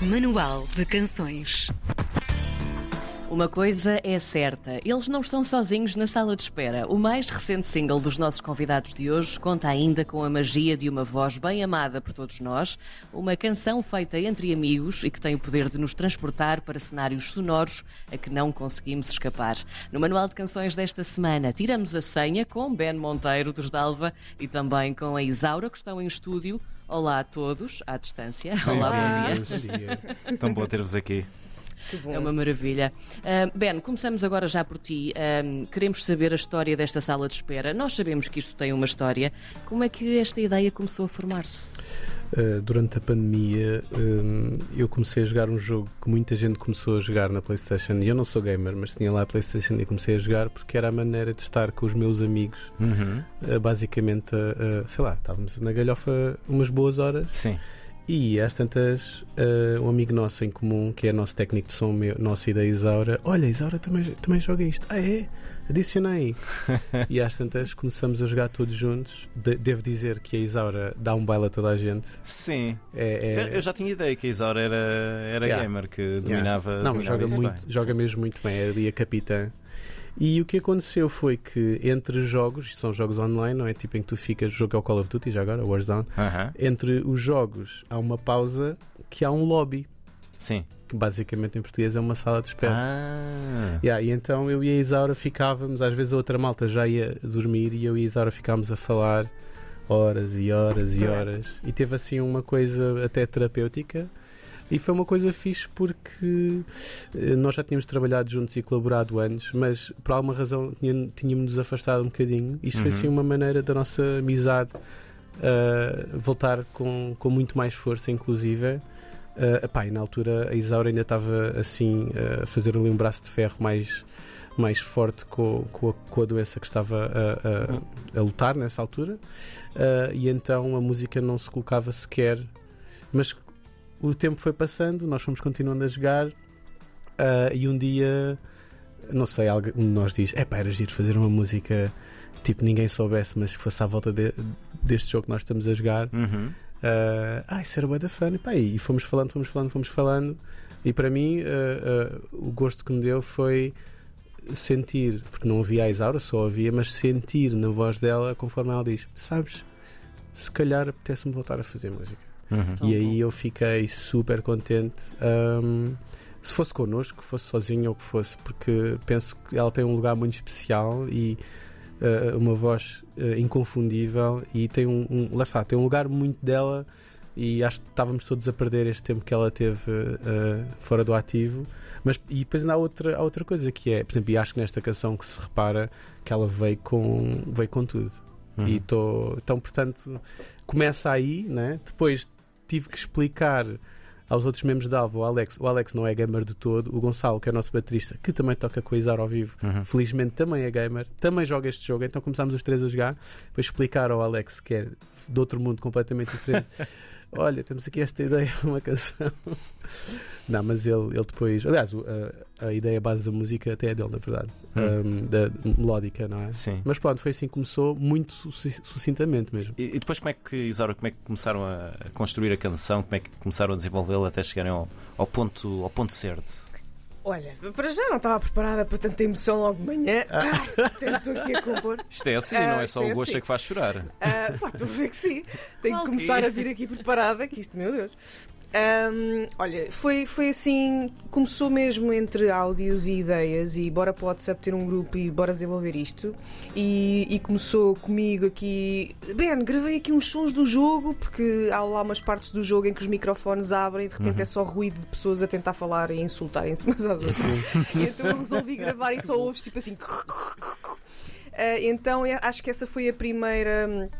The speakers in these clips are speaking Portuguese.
Manual de Canções. Uma coisa é certa, eles não estão sozinhos na sala de espera. O mais recente single dos nossos convidados de hoje conta ainda com a magia de uma voz bem amada por todos nós, uma canção feita entre amigos e que tem o poder de nos transportar para cenários sonoros a que não conseguimos escapar. No Manual de Canções desta semana, tiramos a senha com Ben Monteiro dos Dalva e também com a Isaura, que estão em estúdio. Olá a todos, à distância. Olá, bom dia. Tão bom ter-vos aqui. É uma maravilha. Uh, ben, começamos agora já por ti. Uh, queremos saber a história desta sala de espera. Nós sabemos que isto tem uma história. Como é que esta ideia começou a formar-se? Uh, durante a pandemia, eu comecei a jogar um jogo que muita gente começou a jogar na PlayStation. E eu não sou gamer, mas tinha lá a PlayStation e comecei a jogar porque era a maneira de estar com os meus amigos. Uhum. basicamente, sei lá, estávamos na galhofa umas boas horas. Sim. E às tantas, uh, um amigo nosso em comum, que é nosso técnico de som, meu, nossa ideia Isaura, olha, Isaura também, também joga isto. Ah, é? Adicionei. e às tantas começamos a jogar todos juntos. De, devo dizer que a Isaura dá um baile a toda a gente. Sim. É, é... Eu já tinha ideia que a Isaura era, era yeah. gamer, que dominava. Yeah. Não, dominava joga, muito, bem. joga mesmo muito bem, é ali a capitã. E o que aconteceu foi que entre jogos, são jogos online, não é? Tipo em que tu ficas, jogo é o Call of Duty já agora, Warzone. Uh -huh. Entre os jogos há uma pausa que há um lobby. Sim. Que basicamente em português é uma sala de espera. Ah. Yeah, e então eu e a Isaura ficávamos, às vezes a outra malta já ia dormir e eu e a Isaura ficávamos a falar horas e horas e horas. E teve assim uma coisa até terapêutica. E foi uma coisa fixe porque nós já tínhamos trabalhado juntos e colaborado antes, mas por alguma razão tínhamos nos afastado um bocadinho. Isto uhum. foi assim uma maneira da nossa amizade uh, voltar com, com muito mais força, inclusive. Uh, epá, na altura a Isaura ainda estava assim a fazer ali um braço de ferro mais, mais forte com, com, a, com a doença que estava a, a, a lutar nessa altura, uh, e então a música não se colocava sequer. Mas o tempo foi passando, nós fomos continuando a jogar uh, e um dia, não sei, alguém, um de nós diz: é pá, era giro fazer uma música tipo ninguém soubesse, mas que fosse à volta de, deste jogo que nós estamos a jogar. Uhum. Uh, ah, isso era bué da fun. E, pá, e fomos falando, fomos falando, fomos falando. E para mim, uh, o gosto que me deu foi sentir, porque não ouvia a Isaura, só ouvia, mas sentir na voz dela conforme ela diz: Sabes, se calhar apetece-me voltar a fazer música. Uhum. E aí eu fiquei super contente. Um, se fosse connosco, fosse sozinho ou que fosse, porque penso que ela tem um lugar muito especial e uh, uma voz uh, inconfundível e tem um, um, lá está, tem um lugar muito dela e acho que estávamos todos a perder este tempo que ela teve uh, fora do ativo. Mas, e depois ainda há outra, há outra coisa que é, por exemplo, e acho que nesta canção que se repara que ela veio com, veio com tudo. Uhum. E tô, então, portanto, começa aí, né? depois tive que explicar aos outros membros da Alvo, o Alex, o Alex não é gamer de todo, o Gonçalo, que é o nosso baterista, que também toca coisar ao vivo, uhum. felizmente também é gamer, também joga este jogo, então começámos os três a jogar, para explicar ao Alex, que é de outro mundo completamente diferente, olha, temos aqui esta ideia, uma canção. Não, mas ele, ele depois. Aliás, a, a ideia base da música até é dele, na verdade. Hum. Um, da melódica, não é? Sim. Mas pronto, foi assim que começou, muito sucintamente mesmo. E, e depois como é que, Isaura, como é que começaram a construir a canção? Como é que começaram a desenvolvê-la até chegarem ao, ao, ponto, ao ponto certo? Olha, para já não estava preparada para tanta emoção logo de manhã. Ah, tento aqui a compor. Isto é assim, não é só o gosto assim. que faz chorar. Ah, pá, estou a ver que sim. Tenho que começar a vir aqui preparada, que isto, meu Deus. Um, olha, foi, foi assim, começou mesmo entre áudios e ideias e bora para o WhatsApp ter um grupo e bora desenvolver isto e, e, começou comigo aqui Ben, gravei aqui uns sons do jogo porque há lá umas partes do jogo em que os microfones abrem e de repente uhum. é só ruído de pessoas a tentar falar e insultarem-se umas às outras então eu resolvi gravar e só ouves tipo assim uh, então acho que essa foi a primeira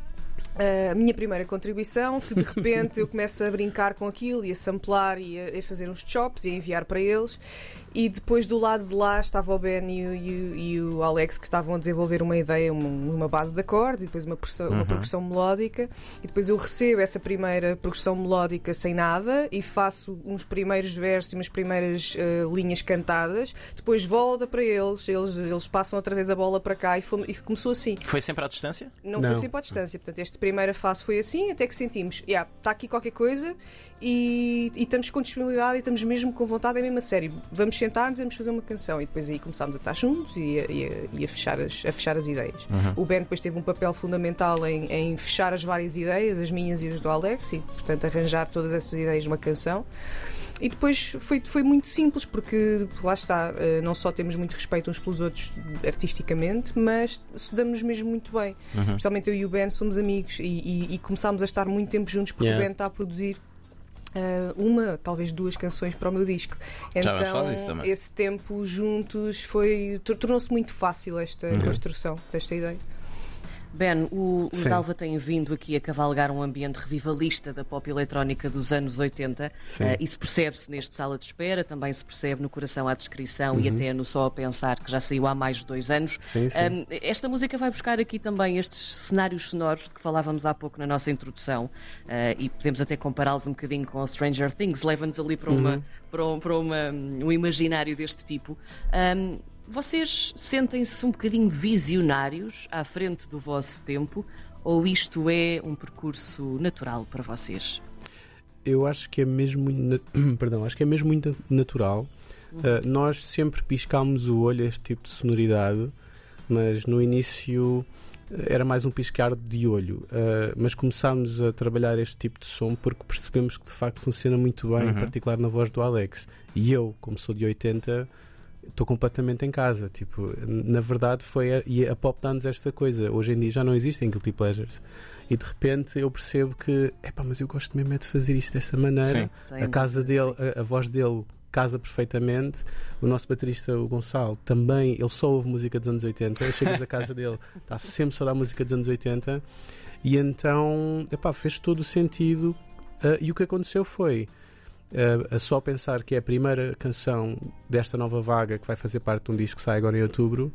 a minha primeira contribuição, que de repente eu começo a brincar com aquilo e a samplar e a, a, fazer uns chops e a enviar para eles. E depois do lado de lá estava o Ben e o, e, e o Alex que estavam a desenvolver uma ideia, uma, uma base de acordes e depois uma, uhum. uma progressão melódica. E depois eu recebo essa primeira progressão melódica sem nada e faço uns primeiros versos e umas primeiras uh, linhas cantadas. Depois volta para eles, eles, eles passam outra vez a bola para cá e, foi, e começou assim. Foi sempre à distância? Não, Não, foi sempre à distância. Portanto, este primeira fase foi assim, até que sentimos, está yeah, aqui qualquer coisa e, e, estamos com disponibilidade e estamos mesmo com vontade, é mesmo a sério. Vamos sentar-nos e vamos fazer uma canção. E depois aí começámos a estar juntos e a, e a, e a fechar, as, a fechar as ideias. Uhum. O Ben depois teve um papel fundamental em, em, fechar as várias ideias, as minhas e as do Alex, e portanto arranjar todas essas ideias numa canção. E depois foi, foi muito simples, porque lá está, eh, não só temos muito respeito uns pelos outros artisticamente, mas estudamos mesmo muito bem. Uhum. Especialmente eu e o Ben somos amigos e, e, e começámos a estar muito tempo juntos porque yeah. o Ben está a produzir Uh, uma, talvez duas canções para o meu disco. Então, esse tempo juntos foi tornou-se muito fácil esta uhum. construção desta ideia. Ben, o, o Dalva tem vindo aqui a cavalgar um ambiente revivalista da pop eletrónica dos anos 80. Uh, eh, isso percebe-se neste Sala de Espera, também se percebe no Coração à Descrição uhum. e até no Só a Pensar, que já saiu há mais de dois anos. Sim, sim. Um, esta música vai buscar aqui também estes cenários sonoros de que falávamos há pouco na nossa introdução uh, e podemos até compará-los um bocadinho com Stranger Things, leva-nos ali para, uma, uhum. para, um, para uma, um imaginário deste tipo. Um, vocês sentem-se um bocadinho visionários à frente do vosso tempo ou isto é um percurso natural para vocês? Eu acho que é mesmo muito, perdão, acho que é mesmo muito natural. Uhum. Uh, nós sempre piscámos o olho a este tipo de sonoridade, mas no início eh, era mais um piscar de olho. Uh, mas começámos a trabalhar este tipo de som porque percebemos que de facto funciona muito bem, uhum. em particular na voz do Alex. E eu, como sou de 80, estou completamente em casa. Tipo, na verdade foi a, e a pop dá-nos esta coisa. Hoje em dia já não existem guilty pleasures. E de repente eu percebo que, epá, mas eu gosto mesmo é de fazer isto desta maneira. Sim. A casa dele, a, a, voz dele casa perfeitamente. O nosso baterista, o Gonçalo, também, ele só ouve música dos anos 80. Chegas à casa dele, está sempre só a dar música dos anos 80. E então, epá, fez todo o sentido. Uh, e o que aconteceu foi Uh, a só pensar que é a primeira canção desta nova vaga que vai fazer parte de um disco que sai agora em outubro,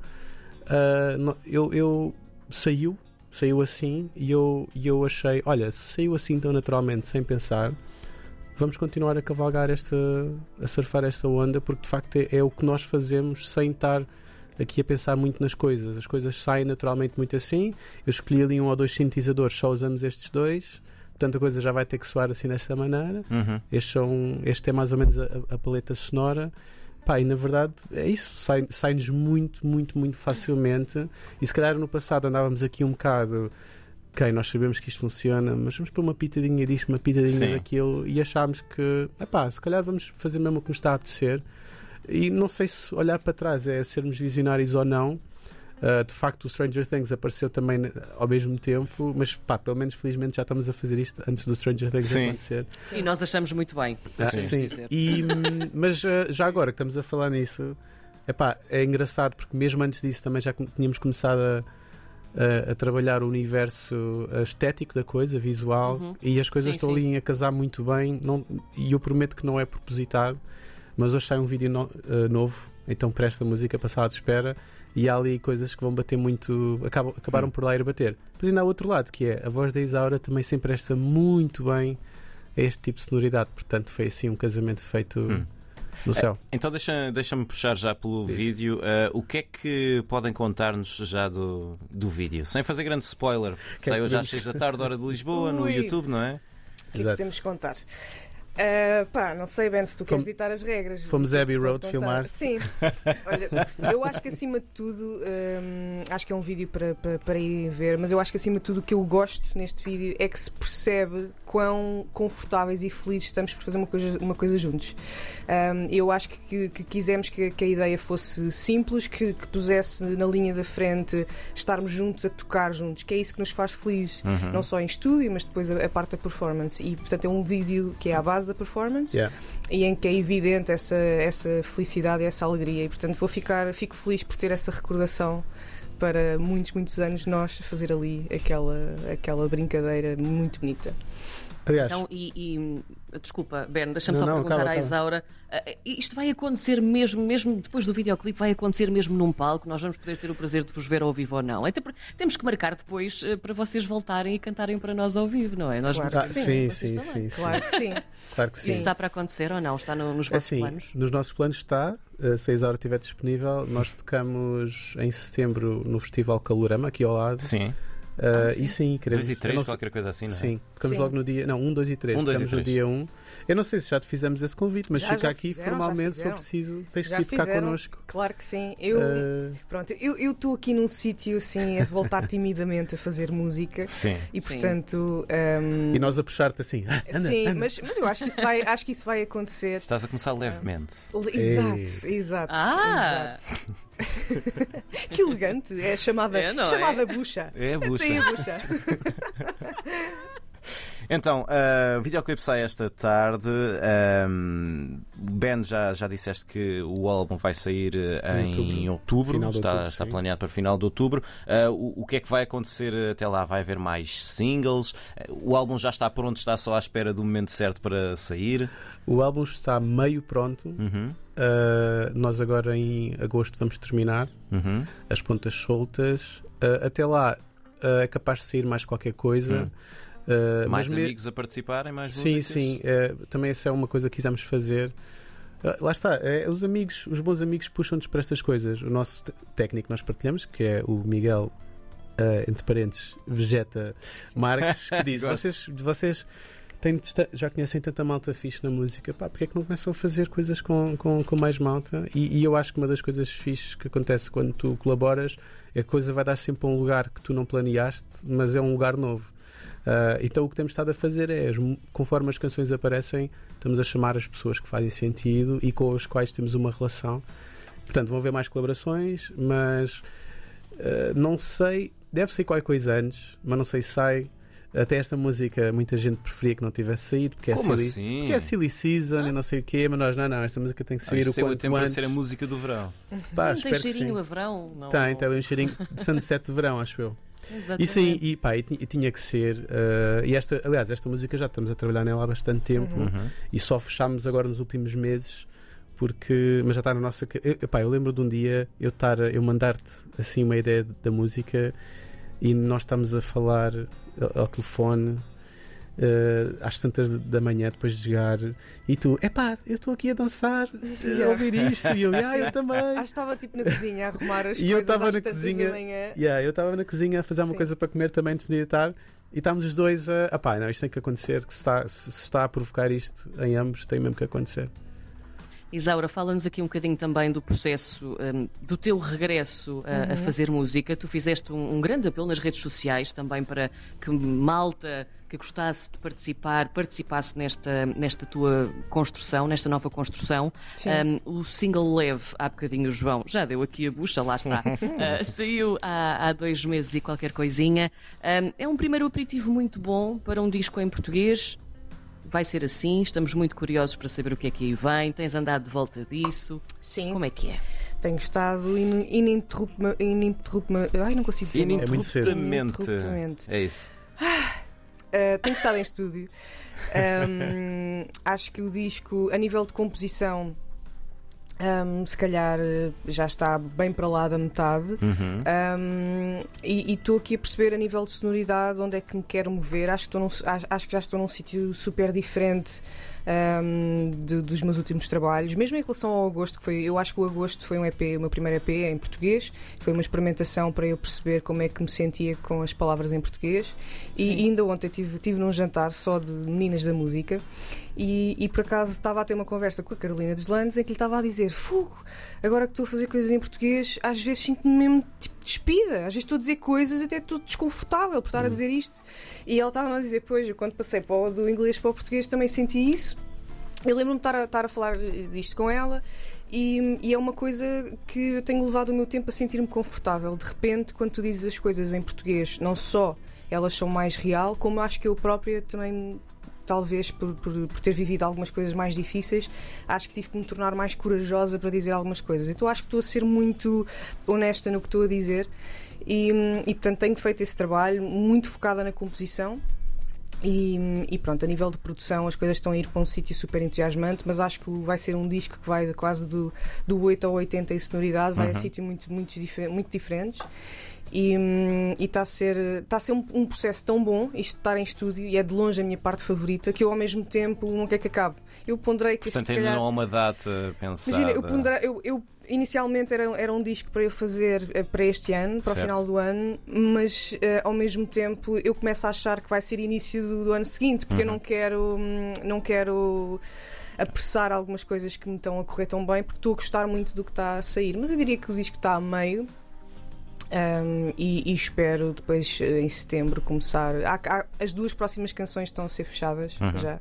uh, eu, eu, saiu, saiu assim e eu, e eu achei, olha, saiu assim tão naturalmente, sem pensar, vamos continuar a cavalgar esta, a surfar esta onda, porque de facto é, é o que nós fazemos sem estar aqui a pensar muito nas coisas. As coisas saem naturalmente muito assim. Eu escolhi ali um ou dois sintetizadores, só usamos estes dois portanto a coisa já vai ter que soar assim desta maneira. Uhum. Este, são, este é mais ou menos a, a paleta sonora. Pá, e na verdade é isso, sai-nos sai muito, muito, muito facilmente. E se calhar no passado andávamos aqui um bocado. Ok, nós sabemos que isto funciona, mas vamos pôr uma pitadinha disto, uma pitadinha Sim. daquilo e achámos que, epá, se calhar vamos fazer mesmo o que nos está a apetecer. E não sei se olhar para trás é sermos visionários ou não, Uh, de facto, o Stranger Things apareceu também ao mesmo tempo, mas pá, pelo menos felizmente já estamos a fazer isto antes do Stranger Things sim. acontecer. Sim, e nós achamos muito bem. Ah, sim. sim. E, mas uh, já agora que estamos a falar nisso, epá, é engraçado porque mesmo antes disso também já tínhamos começado a. A, a, trabalhar o universo estético da coisa, visual, uhum. e as coisas sim, estão sim. ali a casar muito bem. Não, e eu prometo que não é propositado, mas hoje sai um vídeo no, uh, novo, então para esta música passada de espera e há ali coisas que vão bater muito. Acabam, acabaram por lá ir bater. Depois ainda há outro lado, que é a voz da Isaura também se empresta muito bem a este tipo de sonoridade. Portanto, foi assim um casamento feito. Hum. No céu. Eh, então deixa-me deixa puxar já pelo Sim. vídeo. Uh, o que é que podem contar-nos já do, do vídeo? Sem fazer grande spoiler. Que é Saiu já às 6 da tarde, hora de Lisboa, Ui. no YouTube, não é? O que é que podemos contar? Uh, pá, não sei, Ben, se tu queres ditar as regras. Fomos Abbey Road filmar. Sim. Olha, eu acho que acima de tudo, um, acho que é um vídeo para, para, para irem ver, mas eu acho que acima de tudo o que eu gosto neste vídeo é que se percebe quão confortáveis e felizes estamos por fazer uma coisa, uma coisa juntos. Um, eu acho que, que quisemos que, que, a ideia fosse simples, que, que, pusesse na linha da frente estarmos juntos a tocar juntos, que é isso que nos faz felizes, uhum. não só em estúdio, mas depois a, a parte da performance. E portanto é um vídeo que é à base da performance yeah. e em que é evidente essa, essa felicidade e essa alegria. E portanto vou ficar, fico feliz por ter essa recordação para muitos, muitos anos nós fazer ali aquela, aquela brincadeira muito bonita. Aliás. Então, e, e desculpa, Ben, deixa-me só não, perguntar acaba, à Isaura. Uh, isto vai acontecer mesmo, mesmo depois do videoclipe, vai acontecer mesmo num palco? Nós vamos poder ter o prazer de vos ver ao vivo ou não? Até temos que marcar depois uh, para vocês voltarem e cantarem para nós ao vivo, não é? Nós claro ah, sim, sim, sim, Claro que sim. claro que sim. Isso está para acontecer ou não? Está no, nos é vossos assim, planos? Nos nossos planos está. Uh, se a Isaura estiver disponível, nós tocamos em setembro no Festival Calorama, aqui ao lado. Sim. Uh, e sim, queremos. 2 e 3, qualquer coisa assim, não é? Sim, tocamos Sim. logo no dia. Não, 1, 2 e 3. Um, dois e Tocamos no três. dia 1. Eu não sei se já te fizemos esse convite, mas Já, fica já aqui fizeram, formalmente, se for fizeram. preciso, tens Já que ir tocar connosco. Claro que sim. Eu, Uh, pronto, eu estou aqui num sítio assim a voltar timidamente a fazer música Sim. e portanto. um, e nós a puxar-te assim. "Ah, anda, sim, anda." Mas, mas eu acho que, isso vai, acho que isso vai acontecer. Estás a começar levemente. Exato, exato. Ah! exato. Que elegante. É a chamada, É, não é? chamada bucha. É a bucha. Tem a bucha. Então, uh, o videoclipe sai esta tarde. Um, ben, já, já disseste que o álbum vai sair uh, Em em outubro, de está, outubro, está planeado para final de outubro. Uh, o, o que é que vai acontecer até lá? Vai haver mais singles? Uh, o álbum já está pronto, está só à espera do momento certo para sair. O álbum está meio pronto. Uhum, Uh, nós agora em agosto vamos terminar uhum. as pontas soltas. Uh, até lá uh, é capaz de sair mais qualquer coisa. Hum. Mais mas me- amigos a participarem, mais Sim, músicas? sim. uh, também essa é uma coisa que quisemos fazer. Lá está, é, os amigos, os bons amigos puxam-nos para estas coisas. O nosso técnico que nós partilhamos, que é o Miguel, uh, entre parentes, Vegeta Marques, que diz: vocês, vocês têm já conhecem tanta malta fixe na música, pá, porque é que não começam a fazer coisas com, com, com mais malta? E, e eu acho que uma das coisas fixes que acontece quando tu colaboras é que a coisa vai dar sempre a um lugar que tu não planeaste, mas é um lugar novo. Uh, então o que temos estado a fazer é, conforme as canções aparecem, estamos a chamar as pessoas que fazem sentido e com as quais temos uma relação. Portanto, vão haver mais colaborações, mas uh, não sei, deve ser qualquer coisa antes, mas não sei se sai. Até esta música muita gente preferia que não tivesse saído, porque é, Como silly, assim? porque é silly season e não sei o quê, mas nós não, não, esta música tem que sair Ah, o é quanto tempo antes. ser a música do verão. Pá, Sim, tem cheirinho a verão? Não... Tem, tem um cheirinho de sunset de verão, acho eu. Exatamente. E sim, e, pá, e, e tinha que ser. eh, e esta, aliás, esta música já estamos a trabalhar nela há bastante tempo Uhum. e só fechámos agora nos últimos meses. Porque, mas já está na nossa. Eu, pá, eu lembro de um dia eu, estar, eu mandar-te assim uma ideia da música e nós estamos a falar ao, ao telefone eh, às tantas da manhã depois de jogar e tu, epá, eu estou aqui a dançar, a Yeah. ouvir isto e eu, ah, eu também. Acho que estava tipo na cozinha a arrumar as E eu coisas estava às na tantas cozinha. Yeah, eu estava na cozinha a fazer Sim. coisa para comer também antes de meditar e estávamos os dois a. Pá, não, isto tem que acontecer. Que se, está, se, se está a provocar isto em ambos, tem mesmo que acontecer. Isaura, fala-nos aqui um bocadinho também do processo, hum, do teu regresso a, a fazer música. Tu fizeste um, um grande apelo nas redes sociais também para que malta que gostasse de participar, participasse nesta, nesta tua construção, nesta nova construção. Hum, o single Leve, há bocadinho o João, já deu aqui a bucha, lá está. Ah, saiu há, há dois meses e qualquer coisinha. Hum, é um primeiro aperitivo muito bom para um disco em português. Vai ser assim, estamos muito curiosos para saber o que é que aí vem. Tens andado de volta disso. Sim, Como é que é? tenho estado in- ininterruptamente. ininterruptamente- Ai, não consigo dizer. É. Ininterruptamente. É isso. Uh, tenho estado em estúdio. Um, acho que o disco, a nível de composição, um, se calhar uh, já está bem para lá da metade. Uhum. Um, e estou aqui a perceber a nível de sonoridade onde é que me quero mover. Acho que, num- acho, acho que já estou num sítio super diferente um, de- dos meus últimos trabalhos. Mesmo em relação ao Agosto, que foi, eu acho que o Agosto foi um EP, o meu primeiro EP em português. Foi uma experimentação para eu perceber como é que me sentia com as palavras em português. E ainda ontem tive, tive num jantar só de meninas da música. E, e por acaso estava a ter uma conversa com a Carolina Deslandes em que lhe estava a dizer: Fogo, agora que estou a fazer coisas em português, às vezes sinto-me mesmo tipo despida. Às vezes estou a dizer coisas até estou desconfortável por estar a dizer isto. E ela estava a dizer: Pois, eu quando passei para o, do inglês para o português também senti isso. Eu lembro-me de estar a, estar a falar disto com ela. E, e é uma coisa que eu tenho levado o meu tempo a sentir-me confortável. De repente, quando tu dizes as coisas em português, não só elas são mais real, como acho que eu própria também talvez por, por, por ter vivido algumas coisas mais difíceis, acho que tive que me tornar mais corajosa para dizer algumas coisas. Então acho que estou a ser muito honesta no que estou a dizer e, e portanto tenho feito esse trabalho muito focada na composição. E, e pronto, a nível de produção as coisas estão a ir para um sítio super entusiasmante, mas acho que vai ser um disco que vai de quase do, do 8 ao 80 em sonoridade, vai a Uhum. sítio muito, muito, difer- muito diferentes. E hum, está a ser, tá a ser um, um processo tão bom, isto de estar em estúdio, e é de longe a minha parte favorita, que eu ao mesmo tempo não quero que acabe. Eu ponderei que Portanto, ainda calhar- não há uma data pensada. Imagina, eu, ponderei- eu- eu inicialmente era, era um disco para eu fazer eh, para este ano, para Certo. o final do ano, mas eh, ao mesmo tempo eu começo a achar que vai ser início do, do ano seguinte, porque eu Uhum. não quero, hum, não quero apressar algumas coisas que me estão a correr tão bem, porque estou a gostar muito do que está a sair. Mas eu diria que o disco está a meio. Hum, e, e espero depois eh, em setembro começar. há- há- as duas próximas canções estão a ser fechadas Uhum. já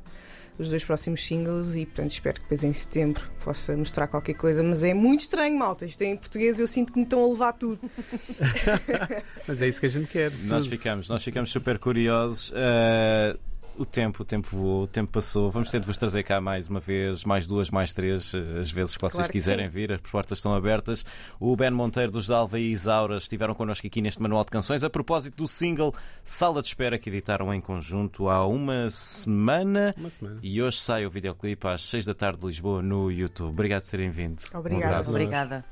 os dois próximos singles e portanto espero que depois em setembro possa mostrar qualquer coisa, mas é muito estranho, malta. Isto é em português, eu sinto que me estão a levar tudo. Mas é isso que a gente quer. Nós tudo. ficamos, nós ficamos super curiosos. Uh, o tempo, o tempo voou, o tempo passou. Vamos ter de vos trazer cá mais uma vez, mais duas, mais três, uh, as vezes que vocês Claro que quiserem sim. vir, as portas estão abertas. O Ben Monteiro dos Dalva e Isaura estiveram connosco aqui neste Manual de Canções a propósito do single Sala de Espera que editaram em conjunto há uma semana. Uma semana. E hoje sai o videoclipe às 6 da tarde de Lisboa no YouTube. Obrigado por terem vindo. Um Obrigada. abraço. Obrigada.